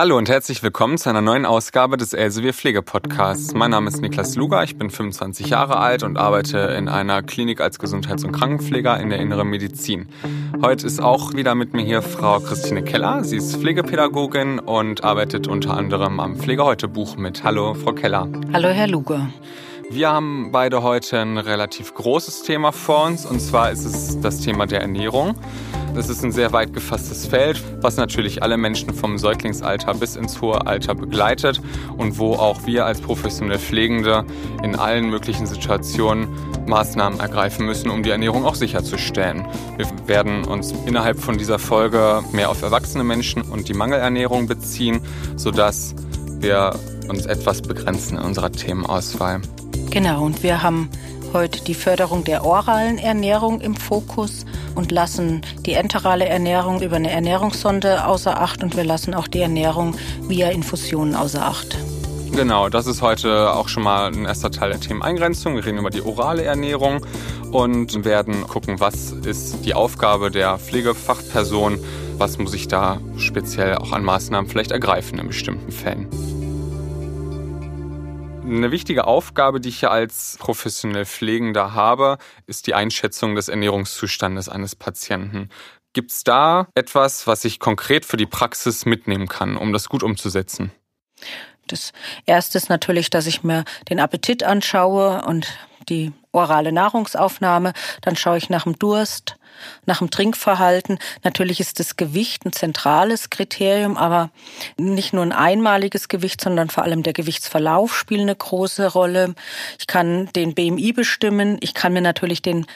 Hallo und herzlich willkommen zu einer neuen Ausgabe des Elsevier Pflege Podcasts. Mein Name ist Niklas Luger, ich bin 25 Jahre alt und arbeite in einer Klinik als Gesundheits- und Krankenpfleger in der Inneren Medizin. Heute ist auch wieder mit mir hier Frau Christine Keller. Sie ist Pflegepädagogin und arbeitet unter anderem am Pflegeheute-Buch mit. Hallo, Frau Keller. Hallo, Herr Luger. Wir haben beide heute ein relativ großes Thema vor uns und zwar ist es das Thema der Ernährung. Das ist ein sehr weit gefasstes Feld, was natürlich alle Menschen vom Säuglingsalter bis ins hohe Alter begleitet und wo auch wir als professionelle Pflegende in allen möglichen Situationen Maßnahmen ergreifen müssen, um die Ernährung auch sicherzustellen. Wir werden uns innerhalb von dieser Folge mehr auf erwachsene Menschen und die Mangelernährung beziehen, sodass wir uns etwas begrenzen in unserer Themenauswahl. Genau, und wir haben heute die Förderung der oralen Ernährung im Fokus und lassen die enterale Ernährung über eine Ernährungssonde außer Acht und wir lassen auch die Ernährung via Infusionen außer Acht. Genau, das ist heute auch schon mal ein erster Teil der Themeneingrenzung. Wir reden über die orale Ernährung und werden gucken, was ist die Aufgabe der Pflegefachperson, was muss ich da speziell auch an Maßnahmen vielleicht ergreifen in bestimmten Fällen. Eine wichtige Aufgabe, die ich hier als professionell Pflegender habe, ist die Einschätzung des Ernährungszustandes eines Patienten. Gibt es da etwas, was ich konkret für die Praxis mitnehmen kann, um das gut umzusetzen? Das erste ist natürlich, dass ich mir den Appetit anschaue und die orale Nahrungsaufnahme. Dann schaue ich nach dem Durst, nach dem Trinkverhalten. Natürlich ist das Gewicht ein zentrales Kriterium, aber nicht nur ein einmaliges Gewicht, sondern vor allem der Gewichtsverlauf spielt eine große Rolle. Ich kann den BMI bestimmen. Ich kann mir natürlich den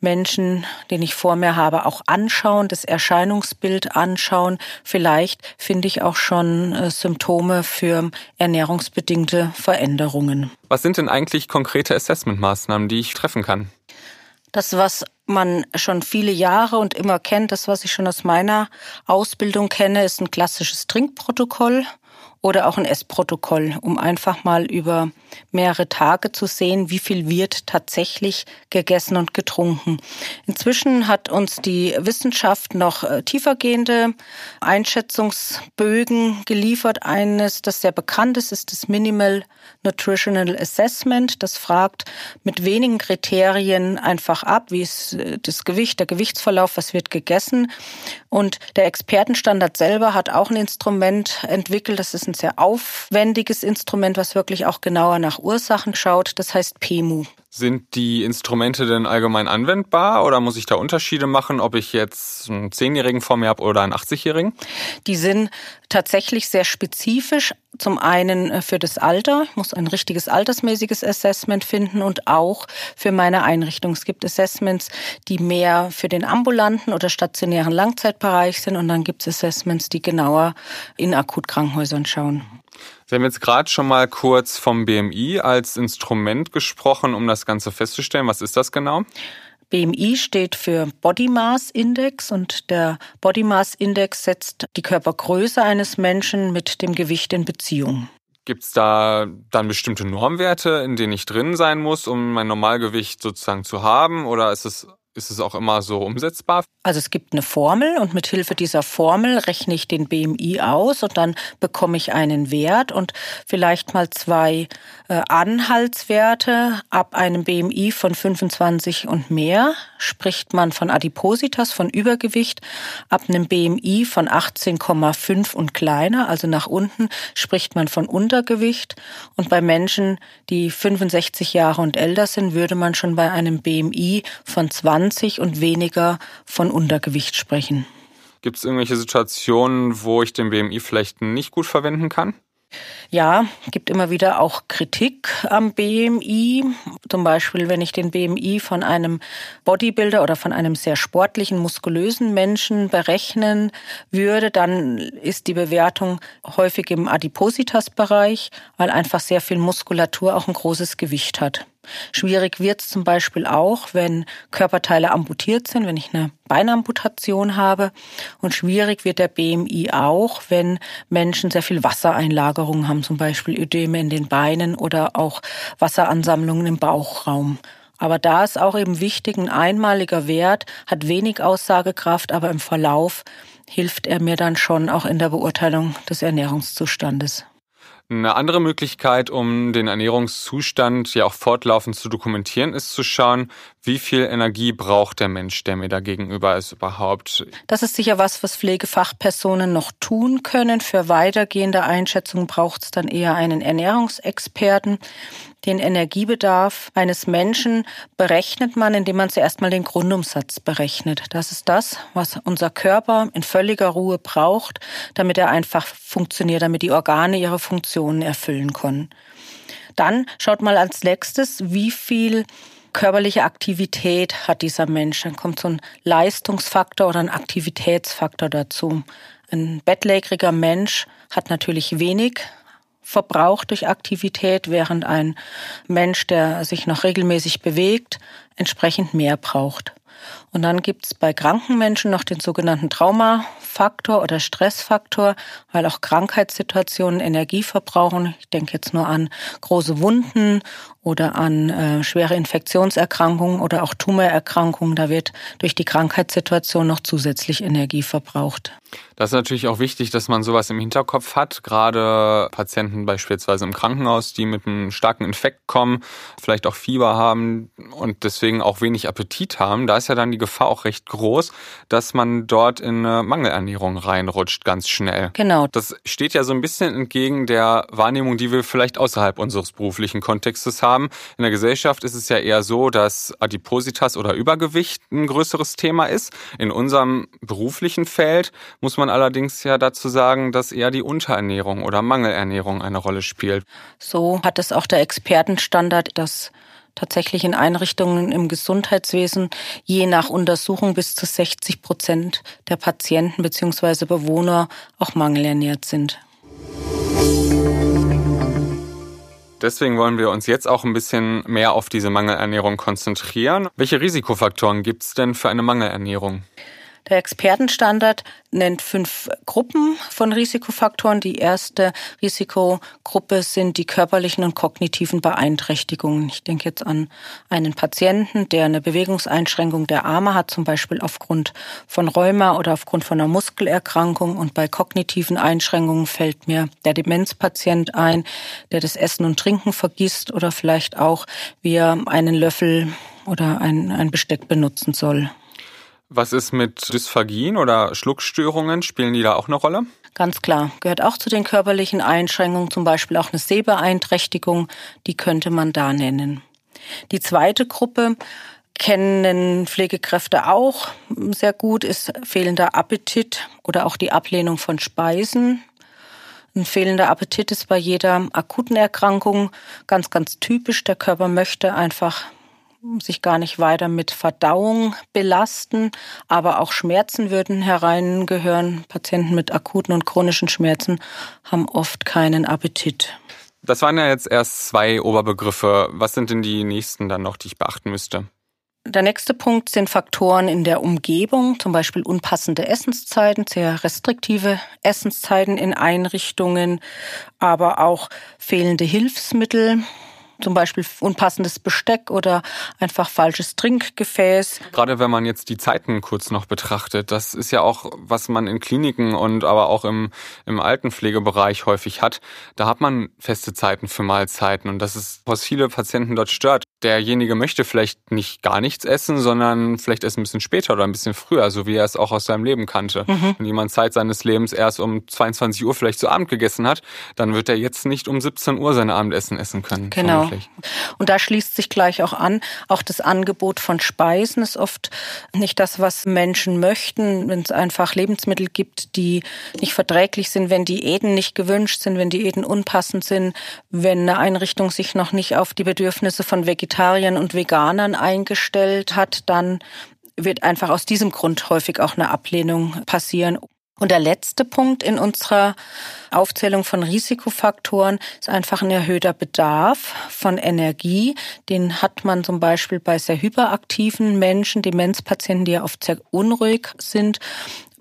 Menschen, den ich vor mir habe, auch anschauen, das Erscheinungsbild anschauen. Vielleicht finde ich auch schon äh, Symptome für ernährungsbedingte Veränderungen. Was sind denn eigentlich konkrete Assessmentmaßnahmen, die ich treffen kann? Das, was man schon viele Jahre und immer kennt, das, was ich schon aus meiner Ausbildung kenne, ist ein klassisches Trinkprotokoll oder auch ein Essprotokoll, um einfach mal über mehrere Tage zu sehen, wie viel wird tatsächlich gegessen und getrunken. Inzwischen hat uns die Wissenschaft noch äh, tiefergehende Einschätzungsbögen geliefert. Eines, das sehr bekannt ist, ist das Minimal Nutritional Assessment. Das fragt mit wenigen Kriterien einfach ab, wie ist äh, das Gewicht, der Gewichtsverlauf, was wird gegessen. Und der Expertenstandard selber hat auch ein Instrument entwickelt. Das ist ein sehr aufwendiges Instrument, was wirklich auch genauer nach Ursachen schaut. Das heißt PEMU. Sind die Instrumente denn allgemein anwendbar oder muss ich da Unterschiede machen, ob ich jetzt einen Zehnjährigen vor mir habe oder einen 80-Jährigen? Die sind tatsächlich sehr spezifisch. Zum einen äh, für das Alter. Ich muss ein richtiges altersmäßiges Assessment finden und auch für meine Einrichtung. Es gibt Assessments, die mehr für den ambulanten oder stationären Langzeitbereich sind und dann gibt es Assessments, die genauer in Akutkrankenhäusern schauen. Sie haben jetzt gerade schon mal kurz vom BMI als Instrument gesprochen, um das Ganze festzustellen. Was ist das genau? BMI steht für Body Mass Index und der Body Mass Index setzt die Körpergröße eines Menschen mit dem Gewicht in Beziehung. Gibt es da dann bestimmte Normwerte, in denen ich drin sein muss, um mein Normalgewicht sozusagen zu haben? Oder ist es ist es auch immer so umsetzbar? Also es gibt eine Formel und mit Hilfe dieser Formel rechne ich den BMI aus und dann bekomme ich einen Wert und vielleicht mal zwei äh, Anhaltswerte ab einem BMI von 25 und mehr spricht man von Adipositas, von Übergewicht. Ab einem BMI von 18,5 und kleiner, also nach unten, spricht man von Untergewicht. Und bei Menschen, die 65 Jahre und älter sind, würde man schon bei einem BMI von 20 und weniger von Untergewicht sprechen. Gibt es irgendwelche Situationen, wo ich den BMI vielleicht nicht gut verwenden kann? Ja, gibt immer wieder auch Kritik am BMI. Zum Beispiel, wenn ich den BMI von einem Bodybuilder oder von einem sehr sportlichen, muskulösen Menschen berechnen würde, dann ist die Bewertung häufig im Adipositas-Bereich, weil einfach sehr viel Muskulatur auch ein großes Gewicht hat. Schwierig wird es zum Beispiel auch, wenn Körperteile amputiert sind, wenn ich eine Beinamputation habe. Und schwierig wird der BMI auch, wenn Menschen sehr viel Wassereinlagerung haben, zum Beispiel Ödeme in den Beinen oder auch Wasseransammlungen im Bauchraum. Aber da ist auch eben wichtig, ein einmaliger Wert hat wenig Aussagekraft, aber im Verlauf hilft er mir dann schon auch in der Beurteilung des Ernährungszustandes. Eine andere Möglichkeit, um den Ernährungszustand ja auch fortlaufend zu dokumentieren, ist zu schauen, wie viel Energie braucht der Mensch, der mir da gegenüber ist überhaupt. Das ist sicher was, was Pflegefachpersonen noch tun können. Für weitergehende Einschätzungen braucht es dann eher einen Ernährungsexperten. Den Energiebedarf eines Menschen berechnet man, indem man zuerst mal den Grundumsatz berechnet. Das ist das, was unser Körper in völliger Ruhe braucht, damit er einfach funktioniert, damit die Organe ihre Funktionen erfüllen können. Dann schaut mal als nächstes, wie viel körperliche Aktivität hat dieser Mensch. Dann kommt so ein Leistungsfaktor oder ein Aktivitätsfaktor dazu. Ein bettlägeriger Mensch hat natürlich wenig Verbrauch durch Aktivität, während ein Mensch, der sich noch regelmäßig bewegt, entsprechend mehr braucht. Und dann gibt's bei kranken Menschen noch den sogenannten Traumafaktor oder Stressfaktor, weil auch Krankheitssituationen Energie verbrauchen. Ich denke jetzt nur an große Wunden oder an äh, schwere Infektionserkrankungen oder auch Tumorerkrankungen. Da wird durch die Krankheitssituation noch zusätzlich Energie verbraucht. Das ist natürlich auch wichtig, dass man sowas im Hinterkopf hat. Gerade Patienten beispielsweise im Krankenhaus, die mit einem starken Infekt kommen, vielleicht auch Fieber haben und deswegen auch wenig Appetit haben. Da ist ja dann die Gefahr auch recht groß, dass man dort in eine Mangelernährung reinrutscht, ganz schnell. Genau. Das steht ja so ein bisschen entgegen der Wahrnehmung, die wir vielleicht außerhalb unseres beruflichen Kontextes haben. In der Gesellschaft ist es ja eher so, dass Adipositas oder Übergewicht ein größeres Thema ist. In unserem beruflichen Feld muss man allerdings ja dazu sagen, dass eher die Unterernährung oder Mangelernährung eine Rolle spielt. So hat es auch der Expertenstandard, dass tatsächlich in Einrichtungen im Gesundheitswesen je nach Untersuchung bis zu 60 Prozent der Patienten bzw. Bewohner auch mangelernährt sind. Deswegen wollen wir uns jetzt auch ein bisschen mehr auf diese Mangelernährung konzentrieren. Welche Risikofaktoren gibt es denn für eine Mangelernährung? Der Expertenstandard nennt fünf Gruppen von Risikofaktoren. Die erste Risikogruppe sind die körperlichen und kognitiven Beeinträchtigungen. Ich denke jetzt an einen Patienten, der eine Bewegungseinschränkung der Arme hat, zum Beispiel aufgrund von Rheuma oder aufgrund von einer Muskelerkrankung. Und bei kognitiven Einschränkungen fällt mir der Demenzpatient ein, der das Essen und Trinken vergisst oder vielleicht auch, wie er einen Löffel oder ein, ein Besteck benutzen soll. Was ist mit Dysphagien oder Schluckstörungen? Spielen die da auch eine Rolle? Ganz klar, gehört auch zu den körperlichen Einschränkungen, zum Beispiel auch eine Sehbeeinträchtigung, die könnte man da nennen. Die zweite Gruppe kennen Pflegekräfte auch sehr gut, ist fehlender Appetit oder auch die Ablehnung von Speisen. Ein fehlender Appetit ist bei jeder akuten Erkrankung ganz, ganz typisch. Der Körper möchte einfach sich gar nicht weiter mit Verdauung belasten, aber auch Schmerzen würden hereingehören. Patienten mit akuten und chronischen Schmerzen haben oft keinen Appetit. Das waren ja jetzt erst zwei Oberbegriffe. Was sind denn die nächsten dann noch, die ich beachten müsste? Der nächste Punkt sind Faktoren in der Umgebung, zum Beispiel unpassende Essenszeiten, sehr restriktive Essenszeiten in Einrichtungen, aber auch fehlende Hilfsmittel, zum Beispiel unpassendes Besteck oder einfach falsches Trinkgefäß. Gerade wenn man jetzt die Zeiten kurz noch betrachtet, das ist ja auch, was man in Kliniken und aber auch im, im Altenpflegebereich häufig hat. Da hat man feste Zeiten für Mahlzeiten und das ist, was viele Patienten dort stört. Derjenige möchte vielleicht nicht gar nichts essen, sondern vielleicht erst ein bisschen später oder ein bisschen früher, so wie er es auch aus seinem Leben kannte. Mhm. Wenn jemand Zeit seines Lebens erst um 22 Uhr vielleicht zu Abend gegessen hat, dann wird er jetzt nicht um 17 Uhr sein Abendessen essen können. Genau möglich. Und da schließt sich gleich auch an, auch das Angebot von Speisen ist oft nicht das, was Menschen möchten, wenn es einfach Lebensmittel gibt, die nicht verträglich sind, wenn Diäten nicht gewünscht sind, wenn Diäten unpassend sind, wenn eine Einrichtung sich noch nicht auf die Bedürfnisse von Vegetariern und Veganern eingestellt hat, dann wird einfach aus diesem Grund häufig auch eine Ablehnung passieren. Und der letzte Punkt in unserer Aufzählung von Risikofaktoren ist einfach ein erhöhter Bedarf von Energie. Den hat man zum Beispiel bei sehr hyperaktiven Menschen, Demenzpatienten, die ja oft sehr unruhig sind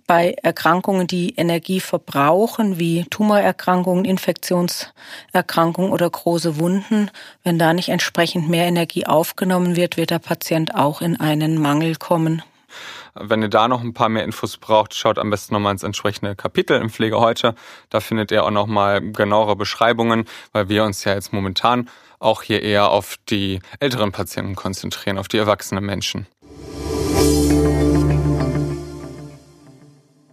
bei Erkrankungen, die Energie verbrauchen, wie Tumorerkrankungen, Infektionserkrankungen oder große Wunden, wenn da nicht entsprechend mehr Energie aufgenommen wird, wird der Patient auch in einen Mangel kommen Wenn ihr da noch ein paar mehr Infos braucht, schaut am besten nochmal ins entsprechende Kapitel im Pflege heute. Da findet ihr auch nochmal genauere Beschreibungen, weil wir uns ja jetzt momentan auch hier eher auf die älteren Patienten konzentrieren, auf die erwachsenen Menschen.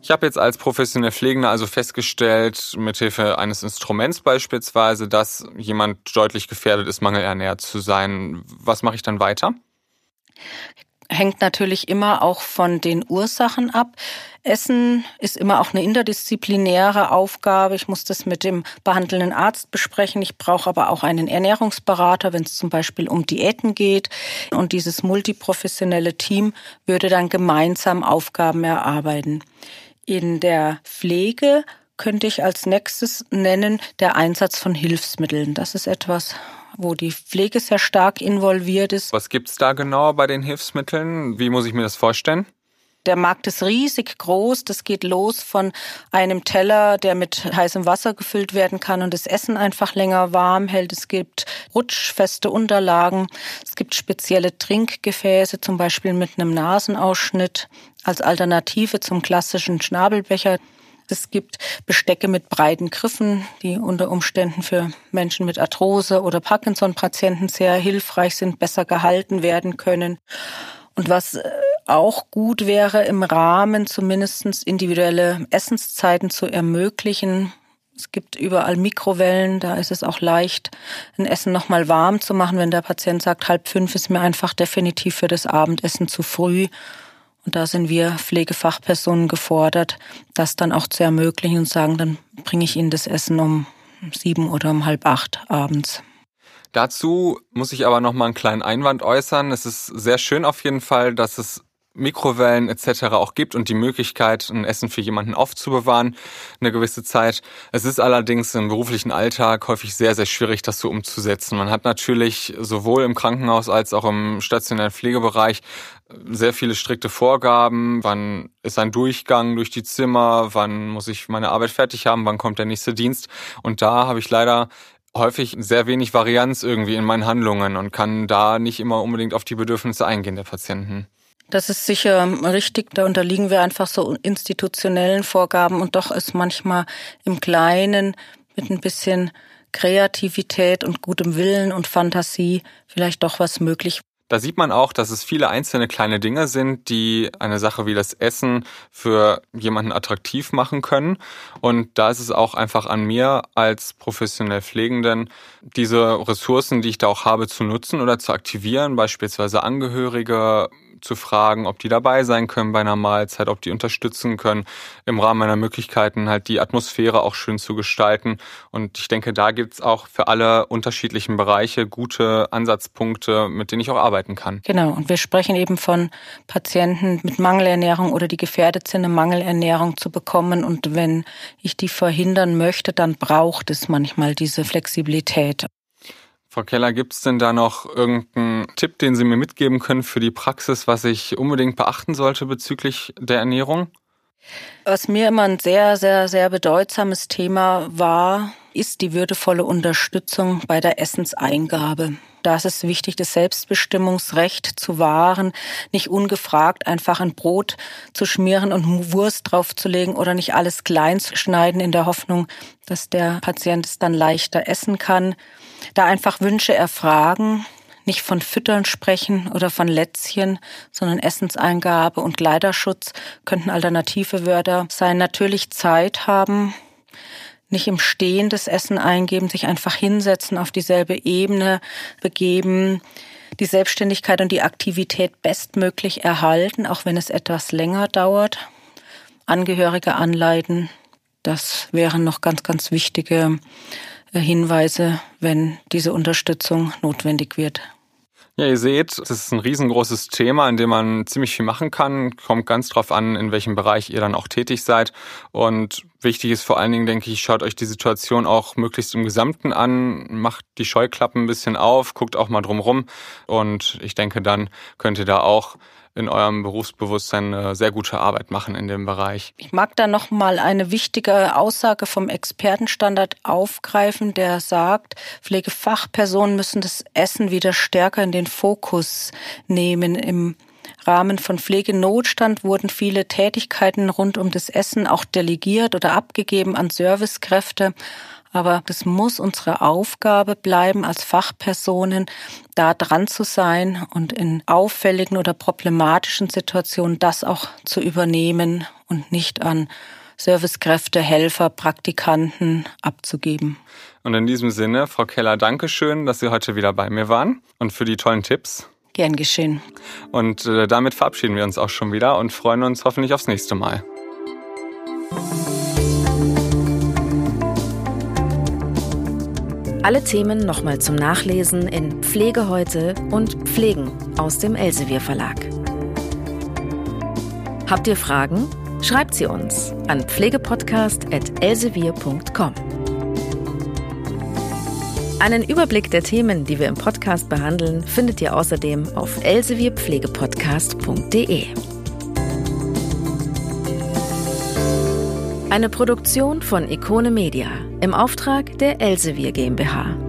Ich habe jetzt als professionell Pflegender also festgestellt, mithilfe eines Instruments beispielsweise, dass jemand deutlich gefährdet ist, mangelernährt zu sein. Was mache ich dann weiter? hängt natürlich immer auch von den Ursachen ab. Essen ist immer auch eine interdisziplinäre Aufgabe. Ich muss das mit dem behandelnden Arzt besprechen. Ich brauche aber auch einen Ernährungsberater, wenn es zum Beispiel um Diäten geht. Und dieses multiprofessionelle Team würde dann gemeinsam Aufgaben erarbeiten. In der Pflege könnte ich als nächstes nennen der Einsatz von Hilfsmitteln. Das ist etwas, wo die Pflege sehr stark involviert ist. Was gibt's da genau bei den Hilfsmitteln? Wie muss ich mir das vorstellen? Der Markt ist riesig groß. Das geht los von einem Teller, der mit heißem Wasser gefüllt werden kann und das Essen einfach länger warm hält. Es gibt rutschfeste Unterlagen. Es gibt spezielle Trinkgefäße, zum Beispiel mit einem Nasenausschnitt als Alternative zum klassischen Schnabelbecher. Es gibt Bestecke mit breiten Griffen, die unter Umständen für Menschen mit Arthrose oder Parkinson-Patienten sehr hilfreich sind, besser gehalten werden können. Und was äh, auch gut wäre, im Rahmen zumindest individuelle Essenszeiten zu ermöglichen. Es gibt überall Mikrowellen, da ist es auch leicht, ein Essen nochmal warm zu machen, wenn der Patient sagt, halb fünf ist mir einfach definitiv für das Abendessen zu früh. Und da sind wir Pflegefachpersonen gefordert, das dann auch zu ermöglichen und sagen, dann bringe ich Ihnen das Essen um sieben oder um halb acht abends. Dazu muss ich aber noch mal einen kleinen Einwand äußern. Es ist sehr schön auf jeden Fall, dass es Mikrowellen etc. auch gibt und die Möglichkeit, ein Essen für jemanden aufzubewahren, eine gewisse Zeit. Es ist allerdings im beruflichen Alltag häufig sehr, sehr schwierig, das so umzusetzen. Man hat natürlich sowohl im Krankenhaus als auch im stationären Pflegebereich sehr viele strikte Vorgaben. Wann ist ein Durchgang durch die Zimmer? Wann muss ich meine Arbeit fertig haben? Wann kommt der nächste Dienst? Und da habe ich leider häufig sehr wenig Varianz irgendwie in meinen Handlungen und kann da nicht immer unbedingt auf die Bedürfnisse eingehen der Patienten. Das ist sicher richtig. Da unterliegen wir einfach so institutionellen Vorgaben und doch ist manchmal im Kleinen mit ein bisschen Kreativität und gutem Willen und Fantasie vielleicht doch was möglich. Da sieht man auch, dass es viele einzelne kleine Dinge sind, die eine Sache wie das Essen für jemanden attraktiv machen können. Und da ist es auch einfach an mir als professionell Pflegenden, diese Ressourcen, die ich da auch habe, zu nutzen oder zu aktivieren, beispielsweise Angehörige zu fragen, ob die dabei sein können bei einer Mahlzeit, ob die unterstützen können, im Rahmen meiner Möglichkeiten halt die Atmosphäre auch schön zu gestalten. Und ich denke, da gibt's auch für alle unterschiedlichen Bereiche gute Ansatzpunkte, mit denen ich auch arbeiten kann. Genau, und wir sprechen eben von Patienten mit Mangelernährung oder die gefährdet sind, eine Mangelernährung zu bekommen. Und wenn ich die verhindern möchte, dann braucht es manchmal diese Flexibilität. Frau Keller, gibt es denn da noch irgendeinen Tipp, den Sie mir mitgeben können für die Praxis, was ich unbedingt beachten sollte bezüglich der Ernährung? Was mir immer ein sehr, sehr, sehr bedeutsames Thema war, ist die würdevolle Unterstützung bei der Essenseingabe. Da ist es wichtig, das Selbstbestimmungsrecht zu wahren, nicht ungefragt einfach ein Brot zu schmieren und Wurst draufzulegen oder nicht alles klein zu schneiden in der Hoffnung, dass der Patient es dann leichter essen kann da einfach Wünsche erfragen, nicht von Füttern sprechen oder von Lätzchen, sondern Essenseingabe und Kleiderschutz könnten alternative Wörter sein. Natürlich Zeit haben, nicht im Stehen das Essen eingeben, sich einfach hinsetzen, auf dieselbe Ebene begeben, die Selbstständigkeit und die Aktivität bestmöglich erhalten, auch wenn es etwas länger dauert. Angehörige anleiten, das wären noch ganz, ganz wichtige Hinweise, wenn diese Unterstützung notwendig wird. Ja, ihr seht, das ist ein riesengroßes Thema, in dem man ziemlich viel machen kann. Kommt ganz drauf an, in welchem Bereich ihr dann auch tätig seid. Und wichtig ist vor allen Dingen, denke ich, schaut euch die Situation auch möglichst im Gesamten an, macht die Scheuklappen ein bisschen auf, guckt auch mal drumrum. Und ich denke, dann könnt ihr da auch in eurem Berufsbewusstsein eine sehr gute Arbeit machen in dem Bereich. Ich mag da noch mal eine wichtige Aussage vom Expertenstandard aufgreifen, der sagt, Pflegefachpersonen müssen das Essen wieder stärker in den Fokus nehmen im Rahmen von Pflegenotstand wurden viele Tätigkeiten rund um das Essen auch delegiert oder abgegeben an Servicekräfte. Aber das muss unsere Aufgabe bleiben, als Fachpersonen da dran zu sein und in auffälligen oder problematischen Situationen das auch zu übernehmen und nicht an Servicekräfte, Helfer, Praktikanten abzugeben. Und in diesem Sinne, Frau Keller, danke schön, dass Sie heute wieder bei mir waren und für die tollen Tipps. Gern geschehen. Und äh, damit verabschieden wir uns auch schon wieder und freuen uns hoffentlich aufs nächste Mal. Alle Themen nochmal zum Nachlesen in Pflege heute und Pflegen aus dem Elsevier Verlag. Habt ihr Fragen? Schreibt sie uns an pflegepodcast.elsevier.com. Einen Überblick der Themen, die wir im Podcast behandeln, findet ihr außerdem auf elsevierpflegepodcast.de. Eine Produktion von Ikone Media im Auftrag der Elsevier GmbH.